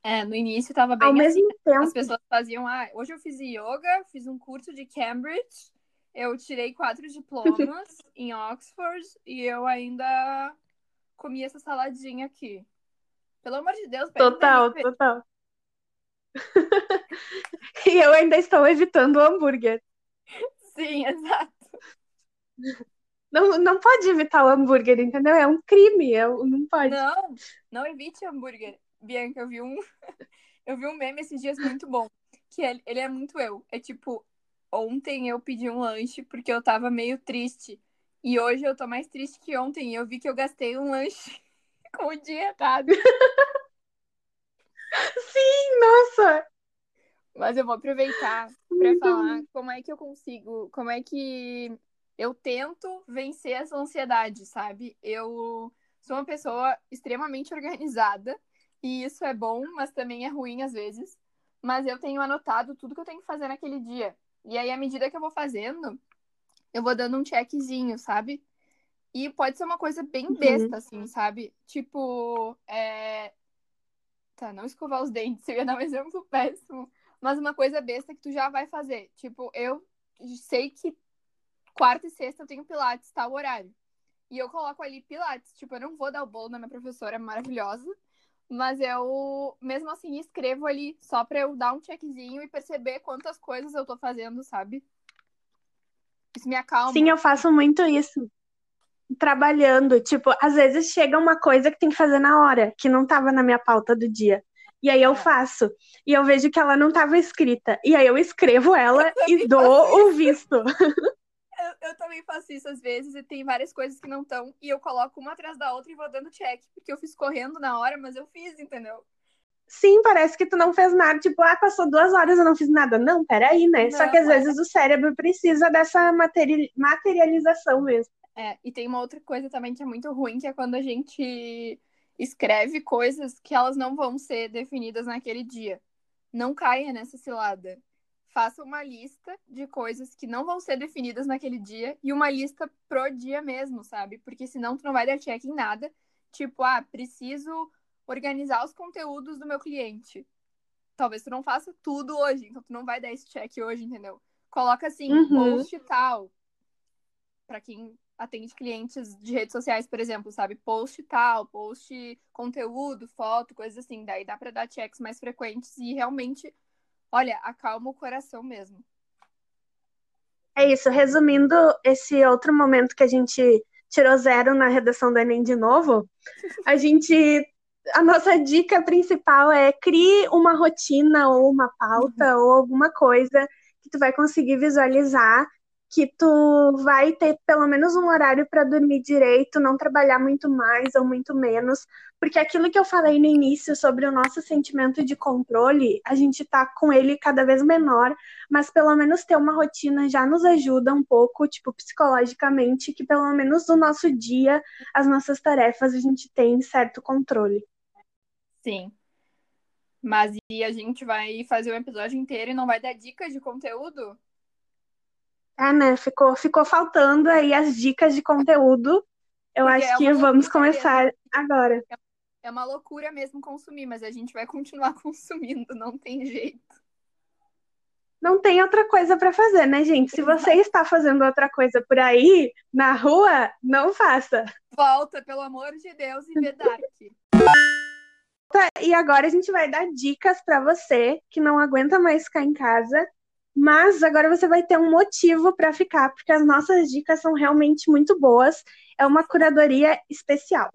É, no início tava bem Ao assim. mesmo tempo... As pessoas faziam, ah, hoje eu fiz yoga, fiz um curso de Cambridge, eu tirei quatro *laughs* diplomas em Oxford e eu ainda comi essa saladinha aqui. Pelo amor de Deus, Total, total. *laughs* e eu ainda estou evitando o hambúrguer. Sim, exato. Não, não pode evitar o hambúrguer, entendeu? É um crime, é, não pode. Não, não evite hambúrguer. Bianca, eu vi um, *laughs* eu vi um meme esses dias muito bom, que ele, ele é muito eu. É tipo, ontem eu pedi um lanche porque eu tava meio triste. E hoje eu tô mais triste que ontem. E eu vi que eu gastei um lanche *laughs* com o dia errado. *laughs* Sim, nossa! Mas eu vou aproveitar para falar como é que eu consigo, como é que eu tento vencer essa ansiedade, sabe? Eu sou uma pessoa extremamente organizada e isso é bom, mas também é ruim às vezes. Mas eu tenho anotado tudo que eu tenho que fazer naquele dia. E aí, à medida que eu vou fazendo, eu vou dando um checkzinho, sabe? E pode ser uma coisa bem uhum. besta, uhum. assim, sabe? Tipo, é... Tá, não escovar os dentes, eu ia dar um *laughs* exemplo péssimo. Mas uma coisa besta que tu já vai fazer. Tipo, eu sei que quarta e sexta eu tenho pilates, tal horário. E eu coloco ali pilates. Tipo, eu não vou dar o bolo na minha professora maravilhosa. Mas eu, mesmo assim, escrevo ali só pra eu dar um checkzinho e perceber quantas coisas eu tô fazendo, sabe? Isso me acalma. Sim, eu faço muito isso. Trabalhando. Tipo, às vezes chega uma coisa que tem que fazer na hora, que não tava na minha pauta do dia. E aí eu é. faço. E eu vejo que ela não tava escrita. E aí eu escrevo ela *laughs* eu e dou o visto. *laughs* eu, eu, também faço isso às vezes e tem várias coisas que não estão. E eu coloco uma atrás da outra e vou dando check. Porque eu fiz correndo na hora, mas eu fiz, entendeu? Sim, parece que tu não fez nada. Tipo, ah, passou duas horas eu não fiz nada. Não, peraí, né? Não, Só que às é. vezes o cérebro precisa dessa materi materialização mesmo. É, e tem uma outra coisa também que é muito ruim, que é quando a gente escreve coisas que elas não vão ser definidas naquele dia. Não caia nessa cilada. Faça uma lista de coisas que não vão ser definidas naquele dia e uma lista pro dia mesmo, sabe? Porque senão tu não vai dar check em nada. Tipo, ah, preciso organizar os conteúdos do meu cliente. Talvez tu não faça tudo hoje, então tu não vai dar esse check hoje, entendeu? Coloca assim, Uhum. post tal. Pra quem atende clientes de redes sociais, por exemplo, sabe? Post tal, post conteúdo, foto, coisas assim. Daí dá pra dar checks mais frequentes e realmente, olha, acalma o coração mesmo. É isso, resumindo esse outro momento que a gente tirou zero na redação do Enem de novo, a *laughs* gente. A nossa dica principal é crie uma rotina ou uma pauta ou alguma coisa que tu vai conseguir visualizar, que tu vai ter pelo menos um horário para dormir direito, não trabalhar muito mais ou muito menos, porque aquilo que eu falei no início sobre o nosso sentimento de controle, a gente tá com ele cada vez menor, mas pelo menos ter uma rotina já nos ajuda um pouco, tipo, psicologicamente, que pelo menos no nosso dia, as nossas tarefas, a gente tem certo controle. Sim. Mas e a gente vai fazer o episódio inteiro e não vai dar dicas de conteúdo? É, né? Ficou, ficou faltando aí as dicas de conteúdo. Eu Porque acho é que vamos começar agora. É uma loucura mesmo consumir, mas a gente vai continuar *laughs* consumindo, não tem jeito. Não tem outra coisa para fazer, né, gente? Se você está fazendo outra coisa por aí, na rua, não faça. Volta, pelo amor de Deus, e vê Dark. E agora a gente vai dar dicas para você que não aguenta mais ficar em casa, mas agora você vai ter um motivo para ficar, porque as nossas dicas são realmente muito boas. É uma curadoria especial.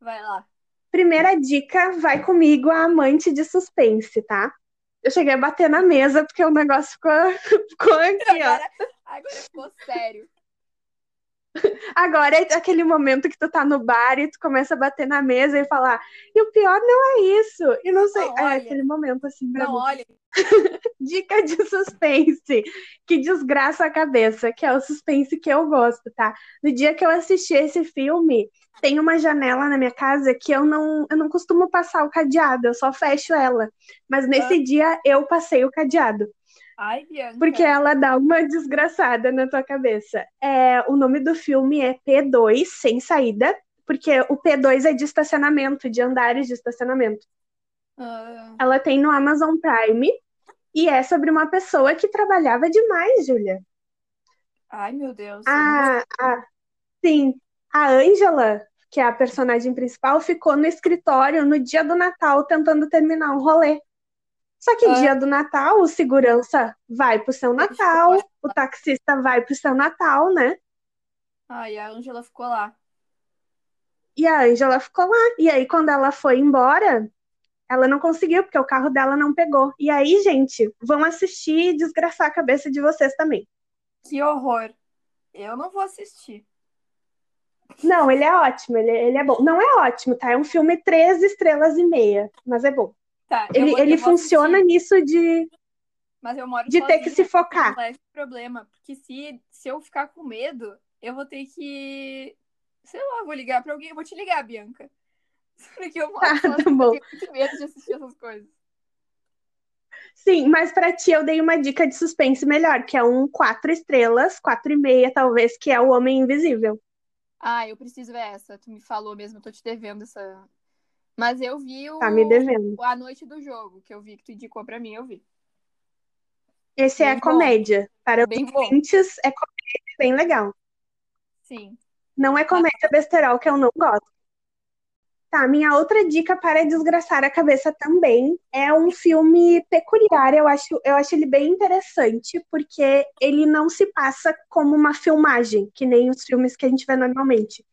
Vai lá. Primeira dica, vai comigo, a amante de suspense, tá? Eu cheguei a bater na mesa porque o negócio ficou, *laughs* ficou aqui, ó. Agora, agora ficou sério. *laughs* Agora é aquele momento que tu tá no bar e tu começa a bater na mesa e falar, e o pior não é isso, e não sei. Não, é olha. aquele momento assim pra Não, mim. olha, *laughs* Dica de suspense, que desgraça a cabeça, que é o suspense que eu gosto, tá? No dia que eu assisti esse filme, tem uma janela na minha casa que eu não, eu não costumo passar o cadeado, eu só fecho ela. Mas nesse dia eu passei o cadeado. Ai, Bianca. Porque ela dá uma desgraçada na tua cabeça. É, o nome do filme é P2, Sem Saída, porque o P2 é de estacionamento, de andares de estacionamento. Ah, Ela tem no Amazon Prime e é sobre uma pessoa que trabalhava demais, Júlia. ai, meu Deus. A, a, sim, a Angela, que é a personagem principal, ficou no escritório no dia do Natal tentando terminar um rolê. Só que Ah. dia do Natal, o segurança vai pro seu Natal, o taxista vai pro seu Natal, né? Ai, a Ângela ficou lá. E a Angela ficou lá. E aí, quando ela foi embora, ela não conseguiu, porque o carro dela não pegou. E aí, gente, vão assistir e desgraçar a cabeça de vocês também. Que horror. Eu não vou assistir. Não, ele é ótimo, ele, ele é bom. Não é ótimo, tá? É um filme três estrelas e meia, mas é bom. Tá, Ele, ele funciona nisso de, mas eu moro de ter que se sozinha, focar. um leve problema. Porque se, se eu ficar com medo, eu vou ter que. Sei lá, vou ligar pra alguém. Eu vou te ligar, Bianca. *laughs* Porque eu moro Tá, sozinha, tá bom. eu tenho muito medo de assistir essas coisas. Sim, mas pra ti eu dei uma dica de suspense melhor, que é um quatro estrelas, quatro e meia talvez, que é o Homem Invisível. Ah, eu preciso ver essa. Tu me falou mesmo, eu tô te devendo essa. Mas eu vi o, Tá me devendo. A Noite do Jogo, que eu vi que tu indicou pra mim, eu vi. Esse é Bem bom. comédia. Para os Bem bom. ouvintes, é comédia bem legal. Sim. Não é comédia besterol que eu não gosto. Tá, minha outra dica para desgraçar a cabeça também é um filme peculiar. Eu acho, eu acho ele bem interessante, porque ele não se passa como uma filmagem, que nem os filmes que a gente vê normalmente.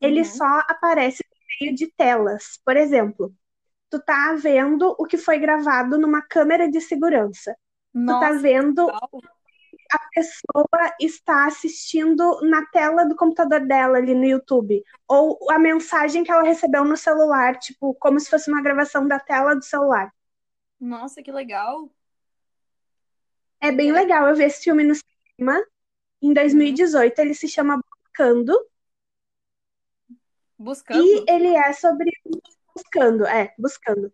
Ele Uhum. só aparece meio de telas. Por exemplo, tu tá vendo o que foi gravado numa câmera de segurança. Tu tá Nossa, vendo a pessoa está assistindo na tela do computador dela ali no YouTube. Ou a mensagem que ela recebeu no celular, tipo, como se fosse uma gravação da tela do celular. Nossa, que legal. É bem legal. Eu vi esse filme no cinema em 2018. Ele se chama Buscando. Buscando. E ele é sobre. Buscando, é, buscando.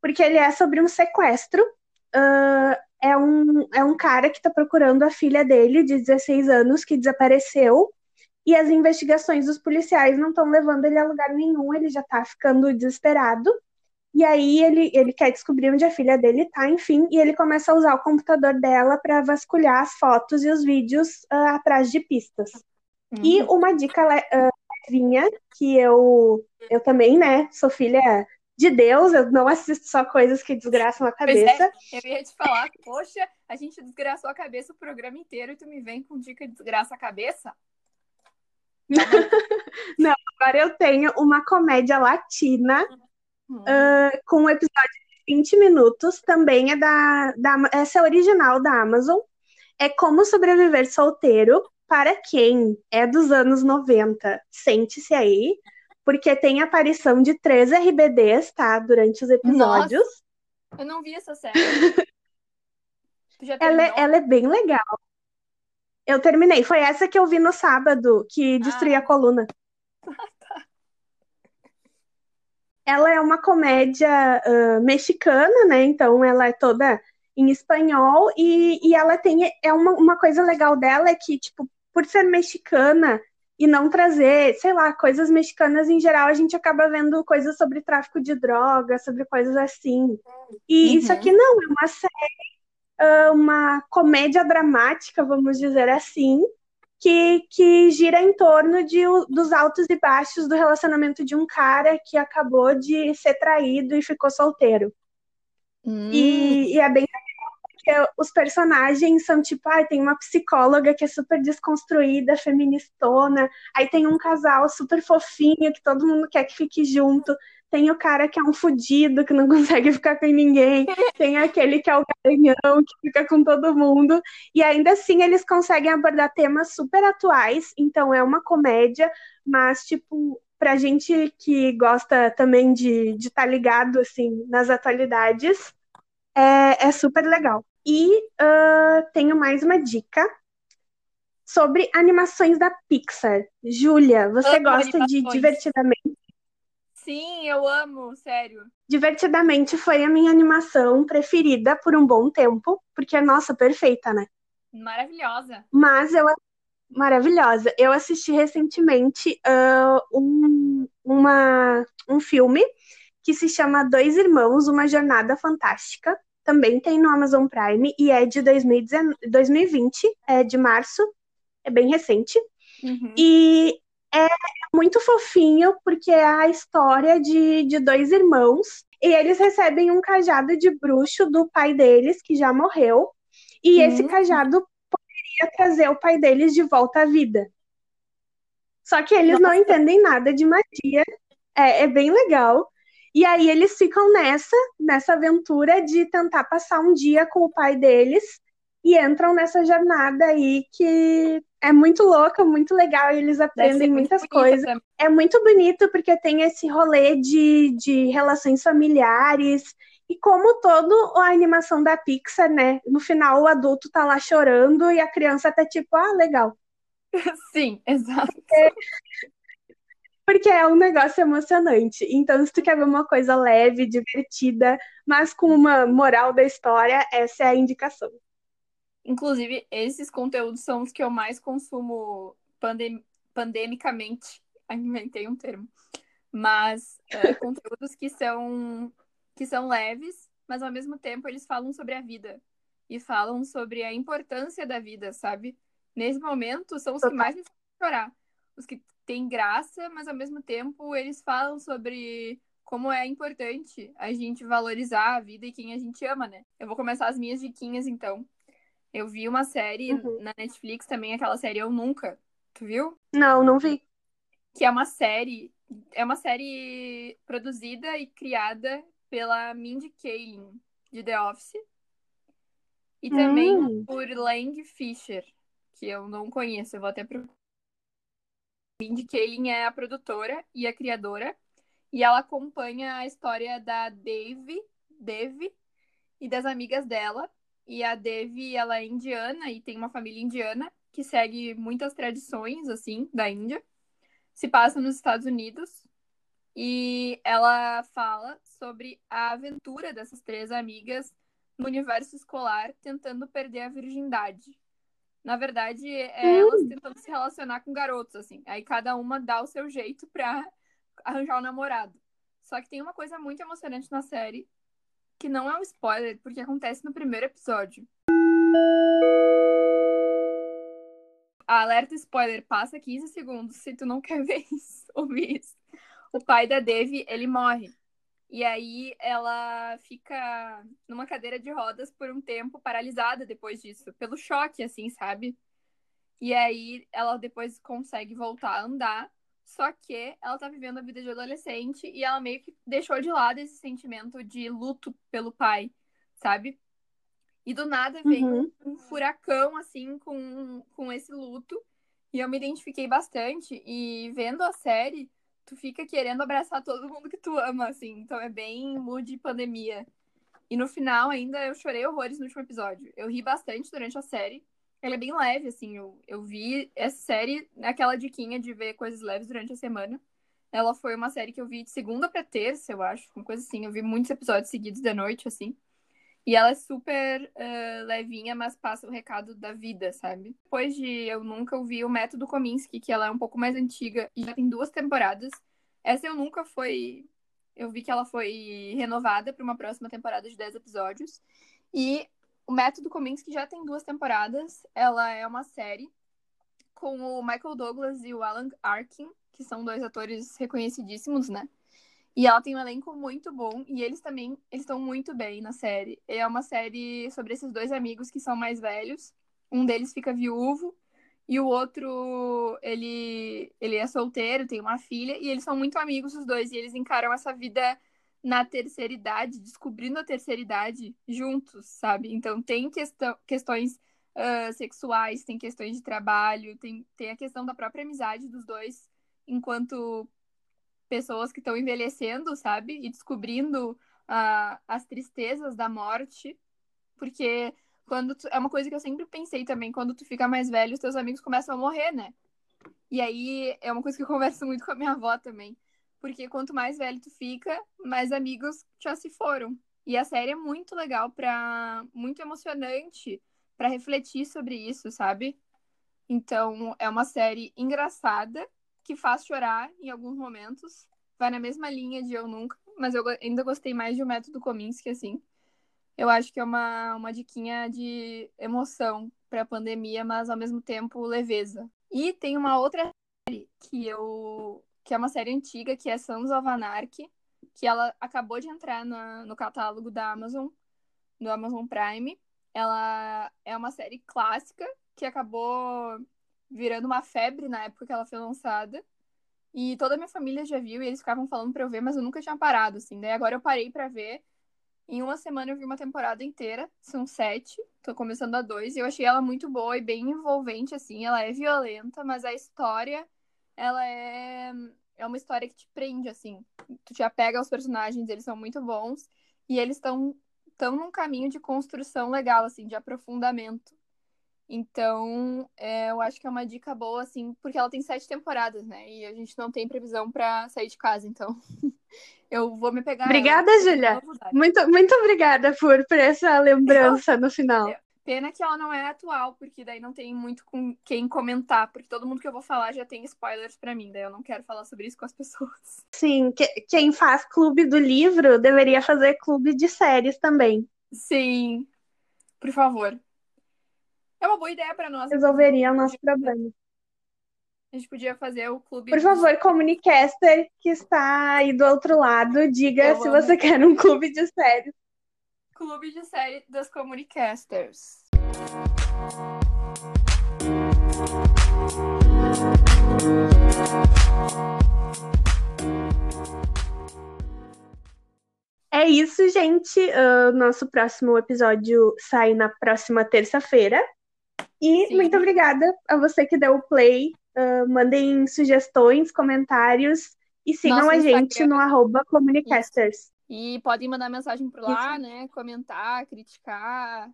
Porque ele é sobre um sequestro. ah, é um, é um cara que está procurando a filha dele, de 16 anos, que desapareceu. E as investigações dos policiais não estão levando ele a lugar nenhum, ele já está ficando desesperado. E aí ele, ele quer descobrir onde a filha dele está, enfim, e ele começa a usar o computador dela para vasculhar as fotos e os vídeos uh, atrás de pistas. Uhum. E uma dica uh, levinha, que eu, eu também, né, sou filha de Deus, eu não assisto só coisas que desgraçam a cabeça. Pois é, eu ia te falar, poxa, a gente desgraçou a cabeça o programa inteiro e tu me vem com dica de desgraça a cabeça? *laughs* não, agora eu tenho uma comédia latina uhum. uh, com um episódio de 20 minutos, também é da, da. Essa é original da Amazon. É Como Sobreviver Solteiro, para quem é dos anos 90. Sente-se aí porque tem aparição de três RBDs, tá? Durante os episódios. Nossa, eu não vi essa série. ela, é, ela é bem legal. Eu terminei. Foi essa que eu vi no sábado, que destruía ah. a coluna. *laughs* ela é uma comédia uh, mexicana, né? Então ela é toda em espanhol e, e ela tem é uma, uma coisa legal dela é que tipo por ser mexicana e não trazer, sei lá, coisas mexicanas em geral, a gente acaba vendo coisas sobre tráfico de drogas, sobre coisas assim. E uhum. isso aqui não, é uma série, uma comédia dramática, vamos dizer assim, que, que gira em torno de, dos altos e baixos do relacionamento de um cara que acabou de ser traído e ficou solteiro. Hum. E, e, é bem os personagens são tipo, ah, tem uma psicóloga que é super desconstruída, feministona, aí tem um casal super fofinho que todo mundo quer que fique junto, tem o cara que é um fudido, que não *laughs* consegue ficar com ninguém, tem aquele que é o garanhão, que fica com todo mundo, e ainda assim eles conseguem abordar temas super atuais, então é uma comédia, mas, tipo, pra gente que gosta também de estar tá ligado, assim, nas atualidades, é, é super legal. E uh, tenho mais uma dica sobre animações da Pixar. Júlia, você amo gosta animações. de Divertidamente? Sim, eu amo, sério. Divertidamente foi a minha animação preferida por um bom tempo, porque é, nossa, perfeita, né? Maravilhosa. Mas eu maravilhosa. Eu assisti recentemente uh, um, uma, um filme que se chama Dois Irmãos, Uma Jornada Fantástica também tem no Amazon Prime e é de 2020, é de março, é bem recente. Uhum. E é muito fofinho porque é a história de, de dois irmãos e eles recebem um cajado de bruxo do pai deles, que já morreu, e uhum. esse cajado poderia trazer o pai deles de volta à vida. Só que eles Nossa. não entendem nada de magia. É, é bem legal. E aí eles ficam nessa, nessa aventura de tentar passar um dia com o pai deles e entram nessa jornada aí que é muito louca, muito legal, e eles aprendem muitas coisas. Também. É muito bonito porque tem esse rolê de, de relações familiares. E como todo a animação da Pixar, né? No final o adulto tá lá chorando e a criança tá tipo, ah, legal. *laughs* Sim, exato. É, porque é um negócio emocionante. Então, se tu quer ver uma coisa leve, divertida, mas com uma moral da história, essa é a indicação. Inclusive, esses conteúdos são os que eu mais consumo pandem pandemicamente. *laughs* Inventei um termo. Mas é, *laughs* conteúdos que são, que são leves, mas ao mesmo tempo eles falam sobre a vida. E falam sobre a importância da vida, sabe? Nesse momento, são os que mais me fazem chorar. Os que tem graça, mas ao mesmo tempo eles falam sobre como é importante a gente valorizar a vida e quem a gente ama, né? Eu vou começar as minhas diquinhas então. Eu vi uma série uhum. na Netflix também, aquela série Eu Nunca. Tu viu? Não, não vi. Que é uma série, é uma série produzida e criada pela Mindy Kaling de The Office. E também hum. por Lang Fisher, que eu não conheço, eu vou até procurar Mindy Kaling é a produtora e a criadora, e ela acompanha a história da Dave, Dev e das amigas dela. E a Dev, ela é indiana e tem uma família indiana que segue muitas tradições, assim, da Índia. Se passa nos Estados Unidos. E ela fala sobre a aventura dessas três amigas no universo escolar tentando perder a virgindade. Na verdade, é elas tentando se relacionar com garotos, assim. Aí cada uma dá o seu jeito pra arranjar o um namorado. Só que tem uma coisa muito emocionante na série, que não é um spoiler, porque acontece no primeiro episódio. Alerta spoiler, passa 15 segundos se tu não quer *laughs* ver isso, ouvir isso. O pai da Devi, ele morre. E aí ela fica numa cadeira de rodas por um tempo, paralisada depois disso, pelo choque, assim, sabe? E aí ela depois consegue voltar a andar, só que ela tá vivendo a vida de adolescente e ela meio que deixou de lado esse sentimento de luto pelo pai, sabe? E do nada vem uhum. um, um furacão, assim, com, com esse luto. E eu me identifiquei bastante. E vendo a série, tu fica querendo abraçar todo mundo que tu ama, assim. Então é bem mood pandemia. E no final ainda eu chorei horrores no último episódio. Eu ri bastante durante a série. Ela é bem leve, assim. Eu, eu vi essa série naquela diquinha de ver coisas leves durante a semana. Ela foi uma série que eu vi de segunda pra terça, eu acho. Uma coisa assim. Eu vi muitos episódios seguidos da noite, assim. E ela é super uh, levinha, mas passa o recado da vida, sabe? Depois de Eu Nunca ouvi o Método Kominsky, que ela é um pouco mais antiga e já tem duas temporadas. Essa Eu Nunca foi. Eu vi que ela foi renovada para uma próxima temporada de 10 episódios. E o Método Kominsky já tem duas temporadas. Ela é uma série com o Michael Douglas e o Alan Arkin, que são dois atores reconhecidíssimos, né? E ela tem um elenco muito bom e eles também eles estão muito bem na série. É uma série sobre esses dois amigos que são mais velhos. Um deles fica viúvo e o outro ele ele é solteiro, tem uma filha e eles são muito amigos os dois e eles encaram essa vida na terceira idade, descobrindo a terceira idade juntos, sabe? Então tem questão, questões uh, sexuais, tem questões de trabalho, tem, tem a questão da própria amizade dos dois enquanto pessoas que estão envelhecendo, sabe? E descobrindo uh, as tristezas da morte. Porque quando tu... é uma coisa que eu sempre pensei também, quando tu fica mais velho, os teus amigos começam a morrer, né? E aí é uma coisa que eu *laughs* converso muito com a minha avó também. Porque quanto mais velho tu fica, mais amigos já se foram. E a série é muito legal para muito emocionante para refletir sobre isso, sabe? Então, é uma série engraçada que faz chorar em alguns momentos. Vai na mesma linha de Eu Nunca, mas eu ainda gostei mais de O Método Kominsky, assim. Eu acho que é uma, uma diquinha de emoção para a pandemia, mas ao mesmo tempo leveza. E tem uma outra série que eu que é uma série antiga, que é Sons of Anarchy, que ela acabou de entrar na, no catálogo da Amazon, do Amazon Prime. Ela é uma série clássica que acabou virando uma febre na época que ela foi lançada. E toda a minha família já viu e eles ficavam falando pra eu ver, mas eu nunca tinha parado, assim. Daí agora eu parei pra ver. Em uma semana eu vi uma temporada inteira, são sete, tô começando a dois, e eu achei ela muito boa e bem envolvente, assim. Ela é violenta, mas a história, ela é, é uma história que te prende, assim. Tu te apega aos personagens, eles são muito bons, e eles estão tão num caminho de construção legal, assim, de aprofundamento. Então, é, eu acho que é uma dica boa, assim, porque ela tem sete temporadas, né? E a gente não tem previsão para sair de casa, então *laughs* eu vou me pegar. Obrigada, Júlia. Muito, muito obrigada por, por essa lembrança no final. É, pena que ela não é atual, porque daí não tem muito com quem comentar, porque todo mundo que eu vou falar já tem spoilers para mim, daí eu não quero falar sobre isso com as pessoas. *laughs* Sim, que, quem faz clube do livro deveria fazer clube de séries também. Sim, por favor. É uma boa ideia para nós. Resolveria o nosso problema. A gente podia fazer o clube. Por favor, comunicaster que está aí do outro lado, diga Eu se amo. você quer um clube de séries. Clube de série das comunicasters. É isso, gente. Uh, nosso próximo episódio sai na próxima terça-feira. E Sim. muito obrigada a você que deu o play. Uh, mandem sugestões, comentários e sigam Nosso a gente no arroba Comunicasters. E podem mandar mensagem por lá, Isso. né? Comentar, criticar,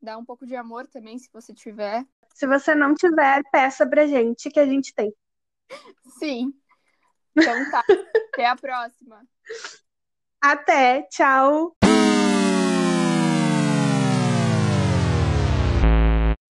dar um pouco de amor também, se você tiver. Se você não tiver, peça pra gente que a gente tem. *laughs* Sim. Então tá. *laughs* Até a próxima. Até. Tchau.